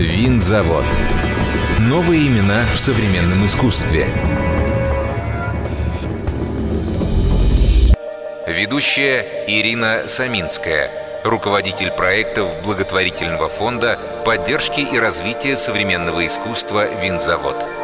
Винзавод. Новые имена в современном искусстве. Ведущая Ирина Саминская, руководитель проектов благотворительного фонда поддержки и развития современного искусства «Винзавод».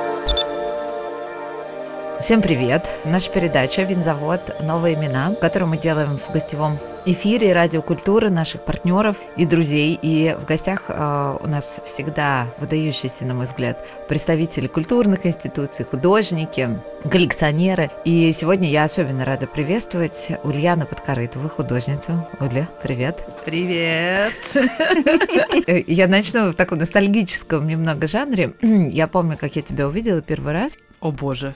Всем привет! Наша передача «Винзавод. Новые имена», которую мы делаем в гостевом эфире радиокультуры наших партнеров и друзей. И в гостях э, у нас всегда выдающиеся, на мой взгляд, представители культурных институций, художники, коллекционеры. И сегодня я особенно рада приветствовать Ульяна Подкорытову, художницу. Уля, привет. Привет. Я начну в таком ностальгическом немного жанре. Я помню, как я тебя увидела первый раз. О боже.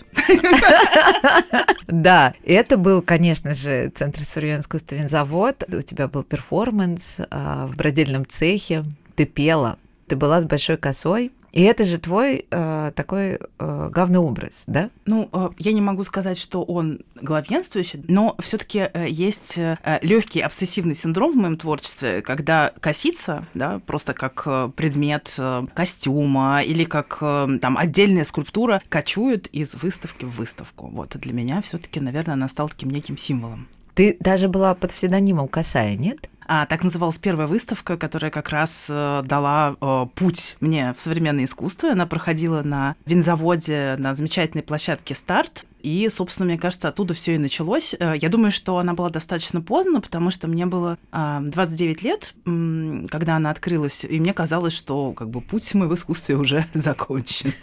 Да, это был, конечно же, Центр искусства Винзавод. У тебя был перформанс а, в бродильном цехе. Ты пела. Ты была с большой косой. И это же твой э, такой э, главный образ, да? Ну, э, я не могу сказать, что он главенствующий, но все-таки э, есть э, легкий обсессивный синдром в моем творчестве, когда косица, да, просто как э, предмет э, костюма или как э, там отдельная скульптура кочует из выставки в выставку. Вот, и для меня все-таки, наверное, она стала таким неким символом. Ты даже была под псевдонимом Косая, нет? А, так называлась первая выставка, которая как раз э, дала э, путь мне в современное искусство. Она проходила на винзаводе на замечательной площадке «Старт». И, собственно, мне кажется, оттуда все и началось. Э, я думаю, что она была достаточно поздно, потому что мне было 29 лет, когда она открылась, и мне казалось, что как бы путь мой в искусстве уже закончен.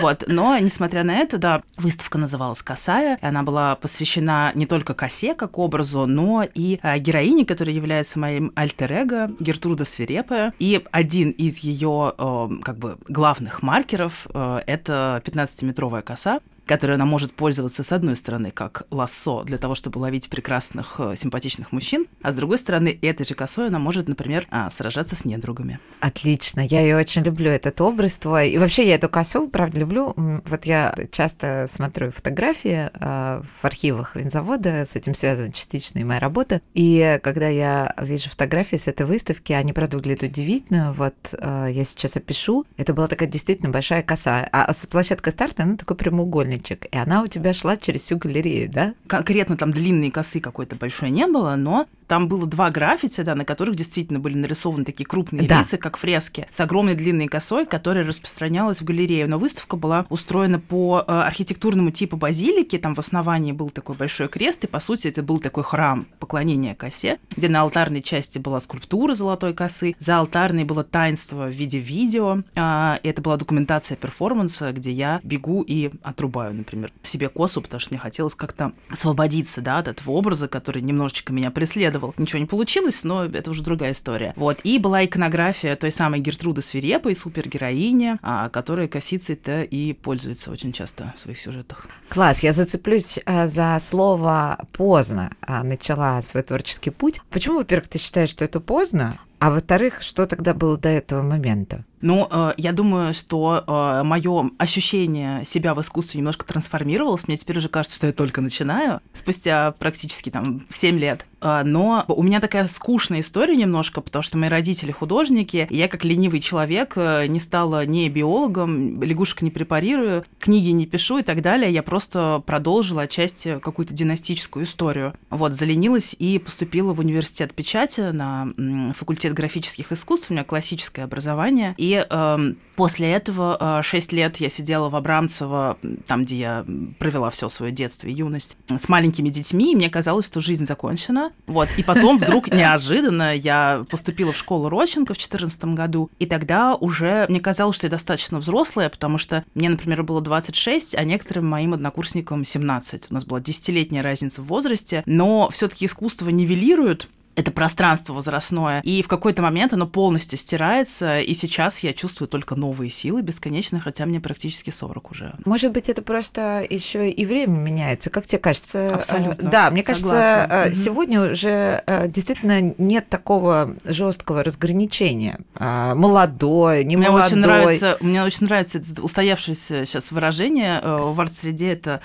Вот. Но, несмотря на это, да, выставка называлась «Косая», и она была посвящена не только косе как образу, но и э, героине, которая является моим альтер-эго, Гертруда Свирепая. И один из ее э, как бы главных маркеров — это 15-метровая коса, которой она может пользоваться, с одной стороны, как лассо для того, чтобы ловить прекрасных, э, симпатичных мужчин, а с другой стороны, этой же косой она может, например, а, сражаться с недругами. Отлично, я ее очень люблю, этот образ твой. И вообще я эту косу, правда, люблю. Вот я часто смотрю фотографии э, в архивах винзавода, с этим связана частично и моя работа. И когда я вижу фотографии с этой выставки, они, правда, выглядят удивительно. Вот э, я сейчас опишу. Это была такая действительно большая коса. А площадка старта, она такой прямоугольный мальчик, и она у тебя шла через всю галерею, да? Конкретно там длинные косы какой-то большой не было, но там было два граффити, да, на которых действительно были нарисованы такие крупные да. лица, как фрески, с огромной длинной косой, которая распространялась в галерею. Но выставка была устроена по э, архитектурному типу базилики. Там в основании был такой большой крест, и, по сути, это был такой храм поклонения косе, где на алтарной части была скульптура золотой косы, за алтарной было таинство в виде видео. Э, это была документация перформанса, где я бегу и отрубаю, например, себе косу, потому что мне хотелось как-то освободиться, да, от этого образа, который немножечко меня преследовал исследовал. Ничего не получилось, но это уже другая история. Вот. И была иконография той самой Гертруды Свирепой, супергероини, а, которая косицей-то и пользуется очень часто в своих сюжетах. Класс, я зацеплюсь а, за слово «поздно» а, начала свой творческий путь. Почему, во-первых, ты считаешь, что это поздно? А во-вторых, что тогда было до этого момента? Ну, э, я думаю, что э, мое ощущение себя в искусстве немножко трансформировалось. Мне теперь уже кажется, что я только начинаю, спустя практически там 7 лет. Э, но у меня такая скучная история немножко, потому что мои родители художники, и я как ленивый человек не стала ни биологом, лягушек не препарирую, книги не пишу и так далее. Я просто продолжила отчасти какую-то династическую историю. Вот, заленилась и поступила в университет печати на факультет графических искусств. У меня классическое образование. И и э, после этого э, 6 лет я сидела в Абрамцево, там, где я провела все свое детство и юность, с маленькими детьми, и мне казалось, что жизнь закончена. Вот. И потом вдруг неожиданно я поступила в школу Рощенко в 2014 году, и тогда уже мне казалось, что я достаточно взрослая, потому что мне, например, было 26, а некоторым моим однокурсникам 17. У нас была десятилетняя разница в возрасте, но все-таки искусство нивелирует это пространство возрастное. И в какой-то момент оно полностью стирается, и сейчас я чувствую только новые силы бесконечно, хотя мне практически 40 уже. Может быть, это просто еще и время меняется. Как тебе кажется? Э, Абсолютно. Да, мне Согласна. кажется, угу. сегодня уже э, действительно нет такого жесткого разграничения. Молодой, не мне молодой. Очень нравится, мне очень нравится это устоявшееся сейчас выражение в арт-среде, это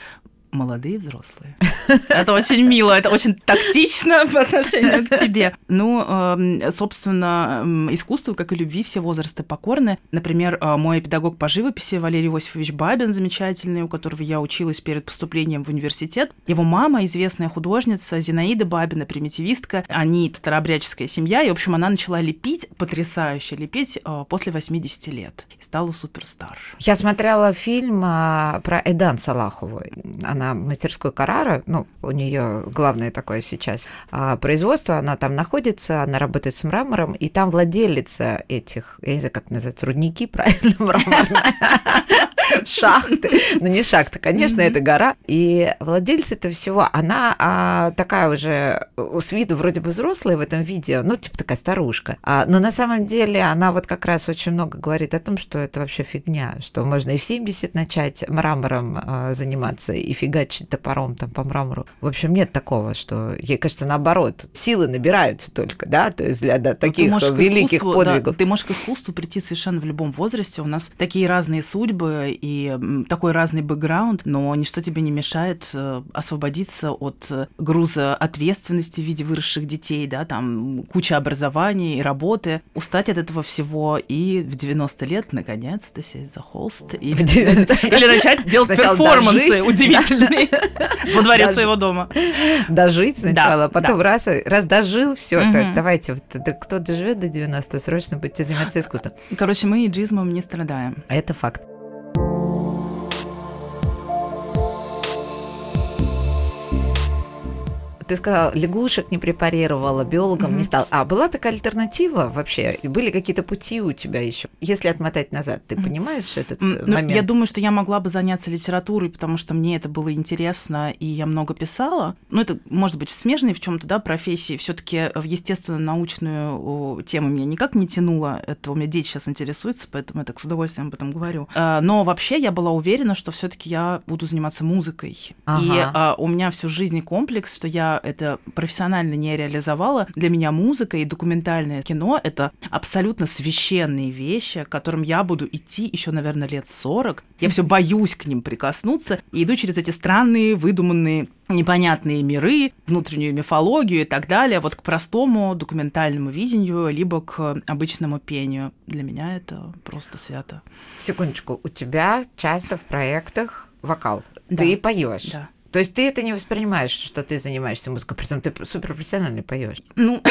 молодые взрослые. Это очень мило, это очень тактично по отношению к тебе. Ну, эм, собственно, эм, искусству, как и любви, все возрасты покорны. Например, э, мой педагог по живописи Валерий Иосифович Бабин, замечательный, у которого я училась перед поступлением в университет. Его мама, известная художница Зинаида Бабина, примитивистка. Они старообрядческая семья, и, в общем, она начала лепить, потрясающе лепить, э, после 80 лет. И стала суперстар. Я смотрела фильм а, про Эдан Салахову. Она в мастерской Карара, ну, у нее главное такое сейчас а, производство, она там находится, она работает с мрамором, и там владелица этих, я не знаю, как называется, рудники, правильно, мраморная шахты. Ну, не шахта, конечно, это гора. И владельца этого всего, она а, такая уже с виду вроде бы взрослая в этом видео, ну, типа такая старушка. А, но на самом деле она вот как раз очень много говорит о том, что это вообще фигня, что можно и в 70 начать мрамором а, заниматься и фигачить топором там по мрамору. В общем, нет такого, что, ей кажется, наоборот, силы набираются только, да, то есть для да, таких великих подвигов. Да, ты можешь к искусству прийти совершенно в любом возрасте. У нас такие разные судьбы, и такой разный бэкграунд, но ничто тебе не мешает э, освободиться от э, груза ответственности в виде выросших детей, да, там куча образования и работы, устать от этого всего и в 90 лет наконец-то сесть за холст и или начать делать перформансы удивительные во дворе своего дома. Дожить сначала, потом раз раз дожил, все, давайте, кто доживет до 90, срочно будете заниматься искусством. Короче, мы иджизмом не страдаем. Это факт. Ты сказала, лягушек не препарировала, биологом mm-hmm. не стал. А была такая альтернатива вообще? Были какие-то пути у тебя еще? Если отмотать назад, ты mm-hmm. понимаешь этот mm-hmm. момент? Я думаю, что я могла бы заняться литературой, потому что мне это было интересно, и я много писала. Ну, это может быть смежной в чем-то, да, профессии. Все-таки в естественно-научную тему меня никак не тянуло. Это у меня дети сейчас интересуются, поэтому я так с удовольствием об этом говорю. А, но вообще я была уверена, что все-таки я буду заниматься музыкой. Ага. И а, у меня всю жизнь комплекс, что я это профессионально не реализовала, для меня музыка и документальное кино — это абсолютно священные вещи, к которым я буду идти еще, наверное, лет 40. Я все боюсь к ним прикоснуться и иду через эти странные, выдуманные непонятные миры, внутреннюю мифологию и так далее, вот к простому документальному видению, либо к обычному пению. Для меня это просто свято. Секундочку, у тебя часто в проектах вокал. Да. Ты поешь. Да. То есть ты это не воспринимаешь, что ты занимаешься музыкой, при том ты суперпрофессионально поешь. Ну,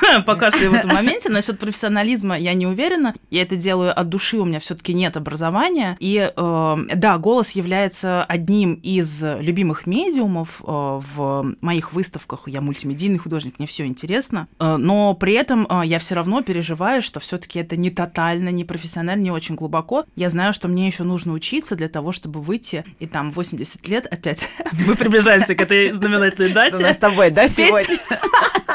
пока что в этом моменте. Насчет профессионализма я не уверена. Я это делаю от души, у меня все-таки нет образования. И э, да, голос является одним из любимых медиумов э, в моих выставках. Я мультимедийный художник, мне все интересно. Э, но при этом э, я все равно переживаю, что все-таки это не тотально, не профессионально, не очень глубоко. Я знаю, что мне еще нужно учиться для того, чтобы выйти и там 80 лет опять мы приближаемся к этой знаменательной дате. Что с тобой, да, сегодня?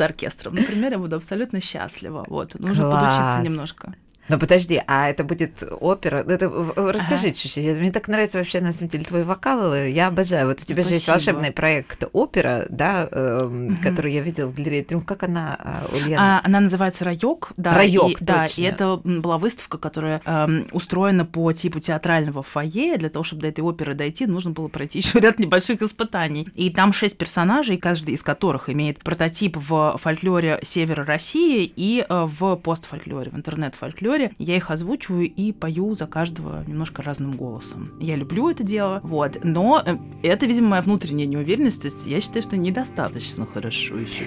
С оркестром, например, я буду абсолютно счастлива. Вот, нужно подучиться немножко. Но подожди, а это будет опера? Это, расскажи ага. чуть-чуть. Мне так нравится вообще, на самом деле, твой вокал. Я обожаю. Вот у тебя Спасибо. же есть волшебный проект опера, да, э, угу. который я видела в галерее Трюм. Как она, а, Ульяна? А, она называется «Райок». Да, «Райок», и, точно. Да, и это была выставка, которая э, устроена по типу театрального фойе. Для того, чтобы до этой оперы дойти, нужно было пройти еще ряд небольших испытаний. И там шесть персонажей, каждый из которых имеет прототип в фольклоре севера России и э, в постфольклоре, в интернет-фольклоре фольклоре, я их озвучиваю и пою за каждого немножко разным голосом. Я люблю это дело, вот, но э, это, видимо, моя внутренняя неуверенность, то есть я считаю, что недостаточно хорошо еще.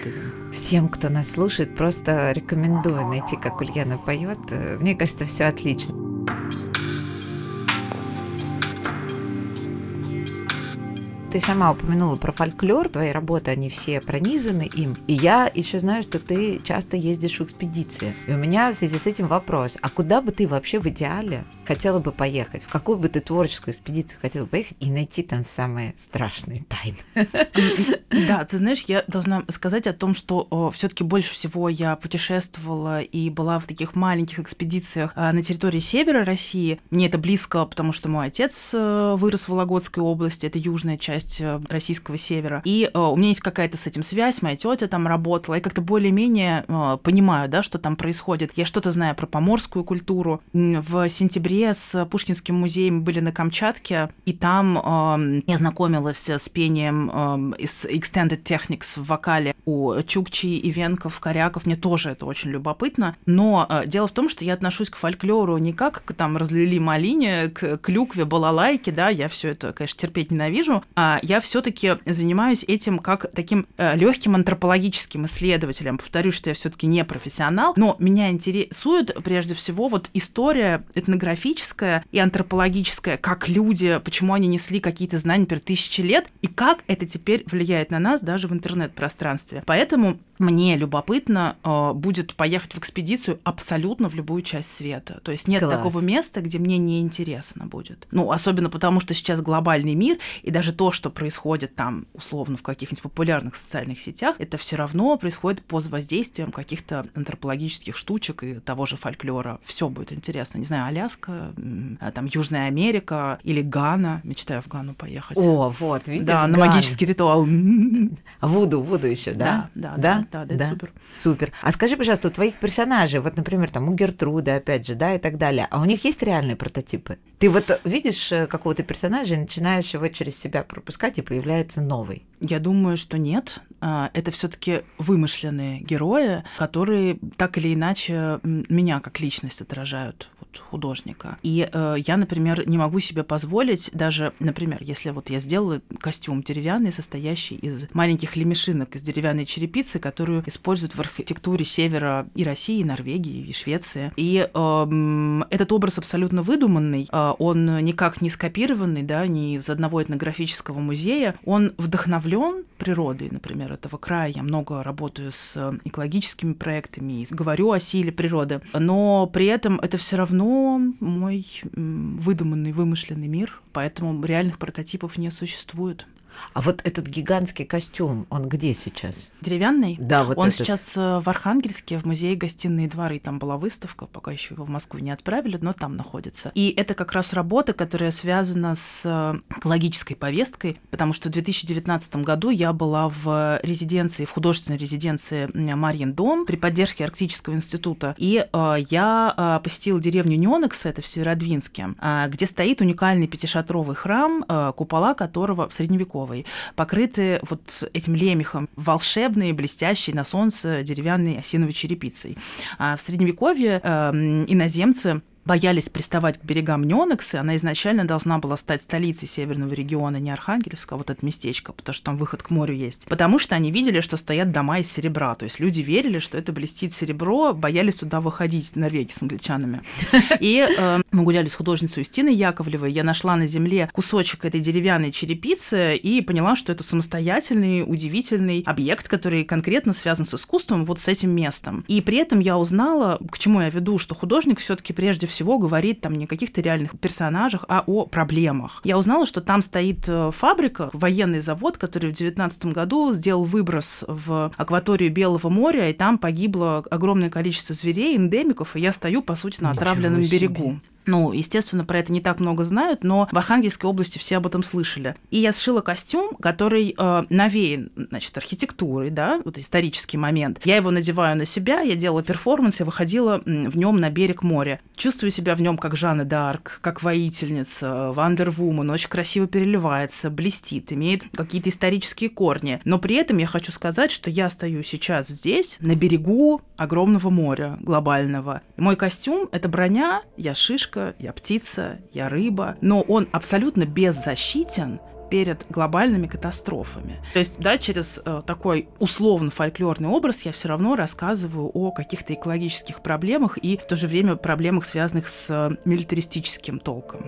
Всем, кто нас слушает, просто рекомендую найти, как Ульяна поет. Э, мне кажется, все отлично. Ты сама упомянула про фольклор, твои работы, они все пронизаны им. И я еще знаю, что ты часто ездишь в экспедиции. И у меня в связи с этим вопрос, а куда бы ты вообще в идеале хотела бы поехать? В какую бы ты творческую экспедицию хотела поехать и найти там самые страшные тайны? Да, ты знаешь, я должна сказать о том, что все-таки больше всего я путешествовала и была в таких маленьких экспедициях а, на территории севера России. Мне это близко, потому что мой отец э, вырос в Вологодской области, это южная часть часть э, российского севера. И э, у меня есть какая-то с этим связь, моя тетя там работала, и как-то более-менее э, понимаю, да, что там происходит. Я что-то знаю про поморскую культуру. В сентябре с Пушкинским музеем были на Камчатке, и там э, я знакомилась с пением э, из Extended Technics в вокале у Чукчи, Ивенков, Коряков. Мне тоже это очень любопытно. Но дело в том, что я отношусь к фольклору не как к там разлили малине, к клюкве, балалайке, да, я все это, конечно, терпеть ненавижу, а я все-таки занимаюсь этим как таким э, легким антропологическим исследователем. Повторюсь, что я все-таки не профессионал, но меня интересует прежде всего вот история этнографическая и антропологическая, как люди, почему они несли какие-то знания перед тысячи лет, и как это теперь влияет на нас даже в интернет-пространстве. Поэтому мне любопытно э, будет поехать в экспедицию абсолютно в любую часть света. То есть нет Класс. такого места, где мне не интересно будет. Ну, особенно потому, что сейчас глобальный мир, и даже то, что происходит там, условно, в каких-нибудь популярных социальных сетях, это все равно происходит под воздействием каких-то антропологических штучек и того же фольклора. Все будет интересно. Не знаю, Аляска, а, там Южная Америка или Гана. Мечтаю в Гану поехать. О, вот, видишь, Да, на магический ритуал. Вуду, Вуду еще, да? Да, да, да, да, да, это супер. Супер. А скажи, пожалуйста, у твоих персонажей, вот, например, там у Гертруды, опять же, да, и так далее, а у них есть реальные прототипы? Ты вот видишь э, какого-то персонажа и начинаешь его через себя пропускать, и появляется новый? Я думаю, что нет. А, это все-таки вымышленные герои, которые так или иначе меня как личность отражают художника. И э, я, например, не могу себе позволить даже, например, если вот я сделала костюм деревянный, состоящий из маленьких лемешинок из деревянной черепицы, которую используют в архитектуре севера и России, и Норвегии, и Швеции. И э, этот образ абсолютно выдуманный, э, он никак не скопированный, да, ни из одного этнографического музея, он вдохновлен природой, например, этого края. Я много работаю с экологическими проектами, говорю о силе природы, но при этом это все равно мой выдуманный, вымышленный мир, поэтому реальных прототипов не существует. А вот этот гигантский костюм, он где сейчас? Деревянный? Да, вот Он этот. сейчас э, в Архангельске, в музее «Гостиные дворы». Там была выставка, пока еще его в Москву не отправили, но там находится. И это как раз работа, которая связана с э, экологической повесткой, потому что в 2019 году я была в резиденции, в художественной резиденции Марьин дом при поддержке Арктического института. И э, я э, посетила деревню Нёнекс, это в Северодвинске, э, где стоит уникальный пятишатровый храм, э, купола которого средневековый садовой, покрыты вот этим лемехом, волшебные, блестящие на солнце деревянной осиновой черепицей. А в Средневековье э, иноземцы боялись приставать к берегам Нёнексы. Она изначально должна была стать столицей северного региона, не Архангельска, а вот это местечко, потому что там выход к морю есть. Потому что они видели, что стоят дома из серебра. То есть люди верили, что это блестит серебро, боялись туда выходить в Норвегии с англичанами. И э, мы гуляли с художницей Устиной Яковлевой. Я нашла на земле кусочек этой деревянной черепицы и поняла, что это самостоятельный, удивительный объект, который конкретно связан с искусством, вот с этим местом. И при этом я узнала, к чему я веду, что художник все-таки прежде всего говорит там не о каких-то реальных персонажах, а о проблемах. Я узнала, что там стоит э, фабрика, военный завод, который в 2019 году сделал выброс в акваторию Белого моря, и там погибло огромное количество зверей, эндемиков, и я стою, по сути, на отравленном берегу. Ну, естественно, про это не так много знают, но в Архангельской области все об этом слышали. И я сшила костюм, который э, навеян, значит, архитектурой, да, вот исторический момент. Я его надеваю на себя, я делала перформанс, я выходила в нем на берег моря. Чувствую себя в нем как Жанна Д'Арк, как воительница, Wonder Woman, очень красиво переливается, блестит, имеет какие-то исторические корни. Но при этом я хочу сказать, что я стою сейчас здесь, на берегу огромного моря глобального. Мой костюм — это броня, я шишка, птичка, я птица, я рыба, но он абсолютно беззащитен перед глобальными катастрофами. То есть, да, через э, такой условно-фольклорный образ я все равно рассказываю о каких-то экологических проблемах и в то же время проблемах, связанных с э, милитаристическим толком.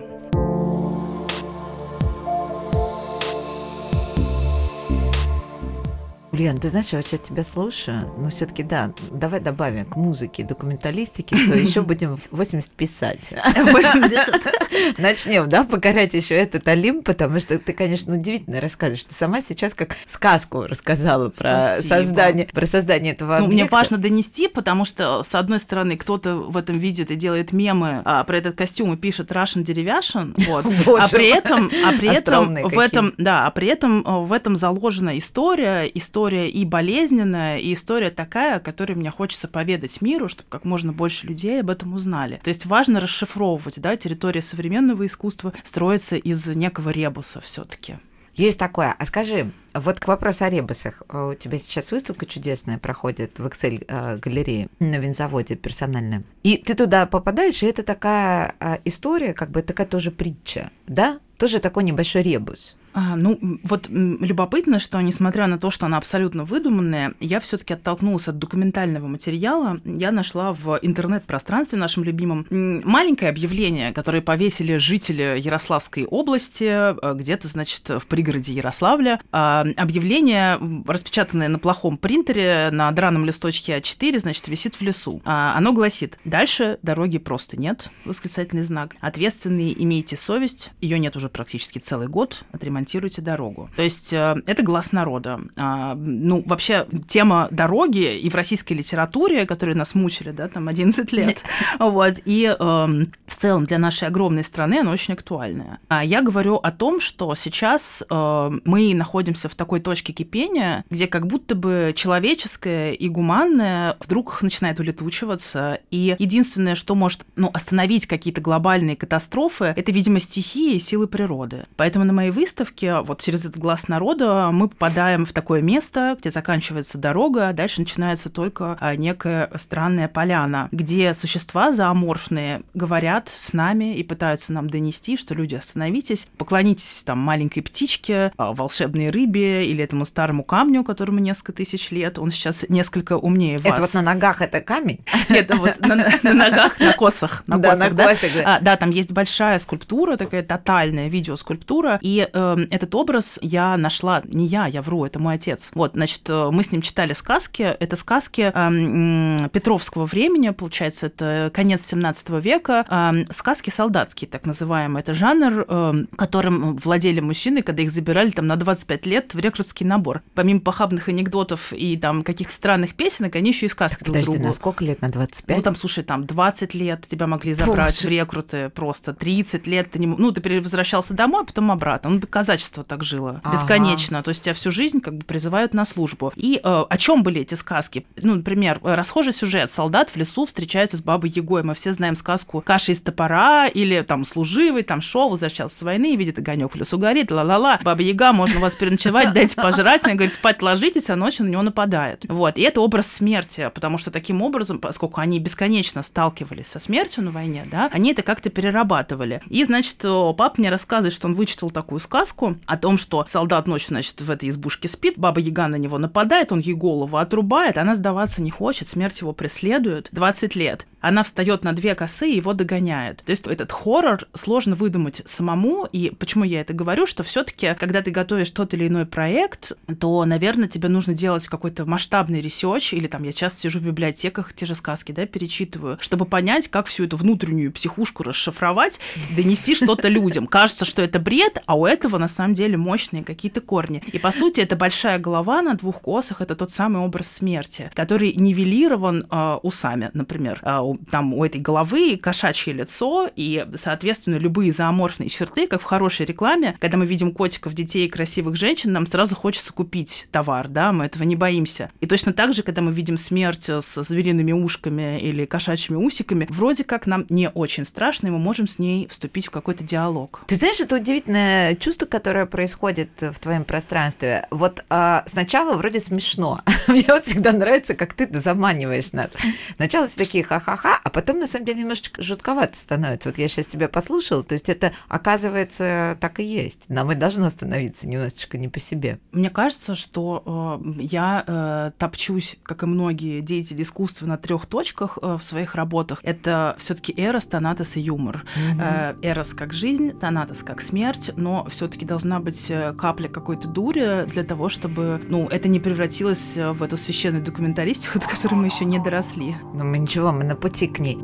Ульяна, ты знаешь, я сейчас тебя слушаю, но все таки да, давай добавим к музыке, документалистике, что еще будем 80 писать. 80. Начнем, да, покорять еще этот Олимп, потому что ты, конечно, удивительно рассказываешь. Ты сама сейчас как сказку рассказала про создание, про создание этого ну, Мне важно донести, потому что, с одной стороны, кто-то в этом видит и делает мемы а, про этот костюм и пишет Russian Derivation, вот. а при этом, а при этом в этом, да, а при этом э, в этом заложена история, история и болезненная, и история такая, которую мне хочется поведать миру, чтобы как можно больше людей об этом узнали. То есть важно расшифровывать, да, территория современного искусства строится из некого ребуса все-таки. Есть такое. А скажи, вот к вопросу о ребусах. У тебя сейчас выставка чудесная проходит в Excel-галерее э, на винзаводе персональная. И ты туда попадаешь, и это такая э, история, как бы такая тоже притча, да? Тоже такой небольшой ребус. А, ну, вот любопытно, что несмотря на то, что она абсолютно выдуманная, я все-таки оттолкнулась от документального материала. Я нашла в интернет-пространстве нашем любимом маленькое объявление, которое повесили жители Ярославской области, э, где-то, значит, в пригороде Ярославля. А, объявление, распечатанное на плохом принтере, на драном листочке А4, значит, висит в лесу. А, оно гласит, дальше дороги просто нет, восклицательный знак. Ответственные имейте совесть, ее нет уже практически целый год, отремонтировать ремонтируйте дорогу. То есть э, это глаз народа. А, ну, вообще, тема дороги и в российской литературе, которые нас мучили, да, там 11 лет, вот, и эм, в целом для нашей огромной страны она очень актуальная. А я говорю о том, что сейчас э, мы находимся в такой точке кипения, где как будто бы человеческое и гуманное вдруг начинает улетучиваться, и единственное, что может ну, остановить какие-то глобальные катастрофы, это, видимо, стихии и силы природы. Поэтому на моей выставке выставке, вот через этот глаз народа, мы попадаем в такое место, где заканчивается дорога, а дальше начинается только а, некая странная поляна, где существа зооморфные говорят с нами и пытаются нам донести, что люди, остановитесь, поклонитесь там маленькой птичке, а, волшебной рыбе или этому старому камню, которому несколько тысяч лет. Он сейчас несколько умнее вас. Это вот на ногах это камень? Это вот на ногах, на косах. На косах, да? А, да, там есть большая скульптура, такая тотальная видеоскульптура, и эм, этот образ я нашла, не я, я вру, это мой отец. Вот, значит, э, мы с ним читали сказки. Это сказки э, Петровского времени, получается, это конец 17 века. Э, сказки солдатские, так называемые. Это жанр, э, которым владели мужчины, когда их забирали там на 25 лет в рекрутский набор. Помимо похабных анекдотов и там каких-то странных песенок, они еще и сказки друг Подожди, другу. на сколько лет? На 25? Ну, там, слушай, там 20 лет тебя могли забрать Фу, в рекруты просто, 30 лет ты не... Ну, ты возвращался домой, а потом обратно. Ну, казачество так жило ага. бесконечно. То есть тебя всю жизнь как бы призывают на службу. И э, о чем были эти сказки? Ну, например, расхожий сюжет. Солдат в лесу встречается с бабой Егой. Мы все знаем сказку «Каша из топора» или там «Служивый», там шел, возвращался с войны, видит огонек в лесу горит, ла-ла-ла. Баба Яга, можно вас переночевать, дайте пожрать. Она говорит, спать ложитесь, а ночью на него нападает. Вот. И это образ смерти, потому что таким образом, поскольку они бесконечно сталкивались со смертью на войне, да, они это как-то перерабатывали. И, значит, папа мне рассказывает, что он вычитал такую сказку о том, что солдат ночью, значит, в этой избушке спит, баба Яга на него нападает, он ей голову отрубает, она сдаваться не хочет, смерть его преследует 20 лет. Она встает на две косы и его догоняет. То есть этот хоррор сложно выдумать самому, и почему я это говорю, что все таки когда ты готовишь тот или иной проект, то, наверное, тебе нужно делать какой-то масштабный research, или там я часто сижу в библиотеках, те же сказки, да, перечитываю, чтобы понять, как всю эту внутреннюю психушку расшифровать, донести что-то людям. Кажется, что это бред, а у этого на самом деле мощные какие-то корни. И по сути, это большая голова на двух косах, это тот самый образ смерти, который нивелирован э, усами, например. Э, там у этой головы кошачье лицо, и, соответственно, любые зооморфные черты, как в хорошей рекламе, когда мы видим котиков, детей и красивых женщин, нам сразу хочется купить товар, да, мы этого не боимся. И точно так же, когда мы видим смерть с звериными ушками или кошачьими усиками, вроде как нам не очень страшно, и мы можем с ней вступить в какой-то диалог. Ты знаешь, это удивительное чувство, которое происходит в твоем пространстве. Вот а, сначала вроде смешно. Мне вот всегда нравится, как ты заманиваешь нас. Сначала все такие ха-ха-ха, ха-ха, а потом на самом деле немножечко жутковато становится. Вот я сейчас тебя послушала, то есть это оказывается так и есть. Нам и должно становиться немножечко не по себе. Мне кажется, что э, я э, топчусь, как и многие деятели искусства, на трех точках э, в своих работах. Это все-таки эрос, тонатос и юмор. Mm-hmm. Э, эрос как жизнь, тонатос как смерть, но все-таки должна быть э, капля какой-то дури для того, чтобы ну, это не превратилось в эту священную документалистику, до которой мы еще не доросли. Но мы ничего, мы на пути к ней.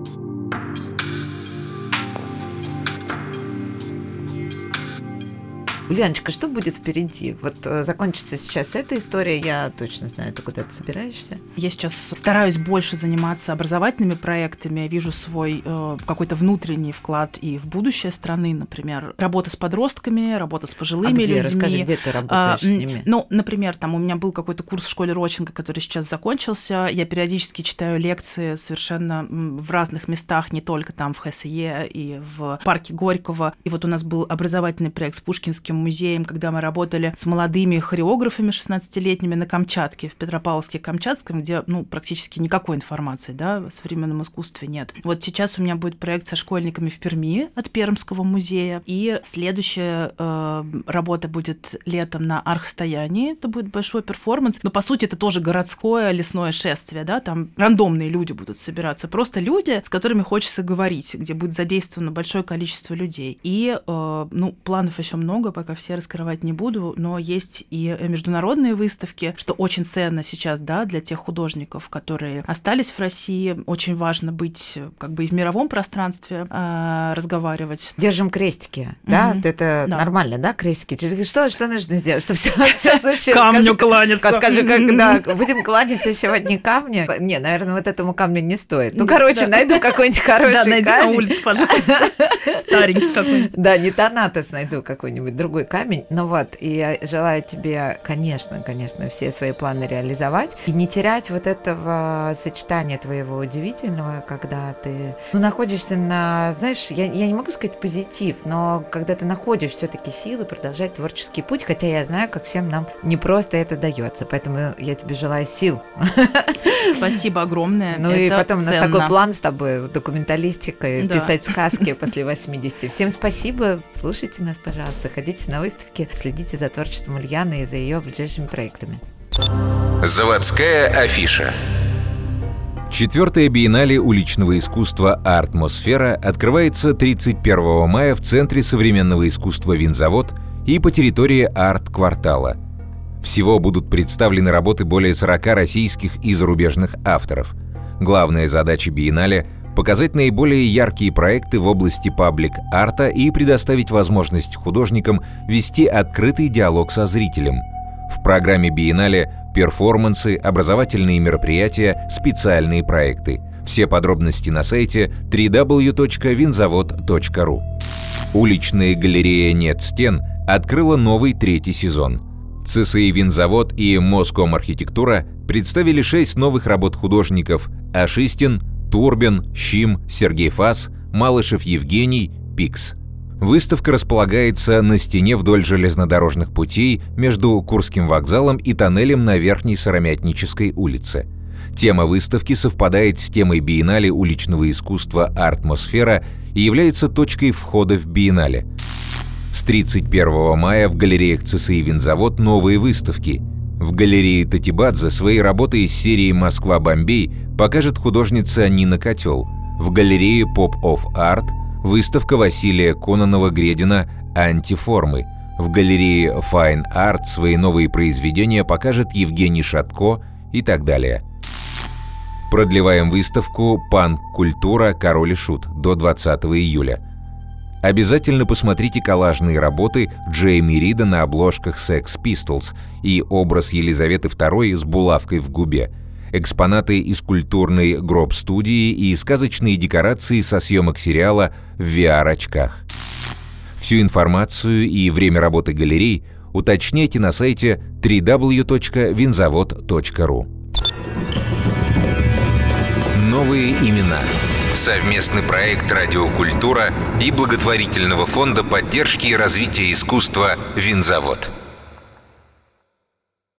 Ульяночка, что будет впереди? Вот э, закончится сейчас эта история, я точно знаю, ты куда ты собираешься. Я сейчас стараюсь больше заниматься образовательными проектами, вижу свой э, какой-то внутренний вклад и в будущее страны, например, работа с подростками, работа с пожилыми а где? людьми. Расскажи, где ты работаешь а, с ними? Ну, например, там у меня был какой-то курс в школе Роченко, который сейчас закончился. Я периодически читаю лекции совершенно в разных местах, не только там в ХСЕ и в парке Горького. И вот у нас был образовательный проект с Пушкинским музеем, когда мы работали с молодыми хореографами 16-летними на Камчатке, в Петропавловске-Камчатском, где ну, практически никакой информации да, в современном искусстве нет. Вот сейчас у меня будет проект со школьниками в Перми от Пермского музея. И следующая э, работа будет летом на Архстоянии. Это будет большой перформанс. Но, по сути, это тоже городское лесное шествие. Да? Там рандомные люди будут собираться. Просто люди, с которыми хочется говорить, где будет задействовано большое количество людей. И э, ну, планов еще много, пока пока все раскрывать не буду, но есть и международные выставки, что очень ценно сейчас, да, для тех художников, которые остались в России. Очень важно быть как бы и в мировом пространстве э, разговаривать. Держим крестики, да? Mm-hmm. Это да. нормально, да, крестики? Что, что нужно сделать, чтобы все, все случилось? Камню скажи, кланяться. Скажи, когда будем кланяться сегодня камню? Не, наверное, вот этому камню не стоит. Ну, короче, найду какой-нибудь хороший камень. Да, найди на улице, пожалуйста. Старенький какой-нибудь. Да, не Танатос найду какой-нибудь другой другой камень. Ну вот, и я желаю тебе, конечно, конечно, все свои планы реализовать и не терять вот этого сочетания твоего удивительного, когда ты ну, находишься на, знаешь, я, я не могу сказать позитив, но когда ты находишь все-таки силы продолжать творческий путь, хотя я знаю, как всем нам не просто это дается, поэтому я тебе желаю сил. Спасибо огромное. Ну и потом у нас такой план с тобой, документалистика, писать сказки после 80. Всем спасибо, слушайте нас, пожалуйста, ходите на выставке, следите за творчеством Ульяны и за ее ближайшими проектами. Заводская афиша. Четвертая биеннале уличного искусства «Артмосфера» открывается 31 мая в Центре современного искусства «Винзавод» и по территории арт-квартала. Всего будут представлены работы более 40 российских и зарубежных авторов. Главная задача биеннале показать наиболее яркие проекты в области паблик-арта и предоставить возможность художникам вести открытый диалог со зрителем. В программе биеннале перформансы, образовательные мероприятия, специальные проекты. Все подробности на сайте www.винзавод.ру. Уличная галерея «Нет стен» открыла новый третий сезон. ЦСИ «Винзавод» и «Моском архитектура» представили шесть новых работ художников Ашистин, Турбин, Щим, Сергей Фас, Малышев Евгений, Пикс. Выставка располагается на стене вдоль железнодорожных путей между Курским вокзалом и тоннелем на Верхней Сыромятнической улице. Тема выставки совпадает с темой биеннале уличного искусства «Артмосфера» и является точкой входа в биеннале. С 31 мая в галереях ЦСИ «Винзавод» новые выставки. В галерее Татибадзе свои работы из серии «Москва-Бомбей» покажет художница Нина Котел. В галерее Pop of Art выставка Василия Кононова-Гредина «Антиформы». В галерее Fine Art свои новые произведения покажет Евгений Шатко и так далее. Продлеваем выставку «Панк-культура. Король и шут» до 20 июля – Обязательно посмотрите коллажные работы Джейми Рида на обложках Sex Pistols и образ Елизаветы II с булавкой в губе, экспонаты из культурной гроб-студии и сказочные декорации со съемок сериала в VR-очках. Всю информацию и время работы галерей уточняйте на сайте www.винзавод.ру. Новые имена – Совместный проект «Радиокультура» и благотворительного фонда поддержки и развития искусства «Винзавод».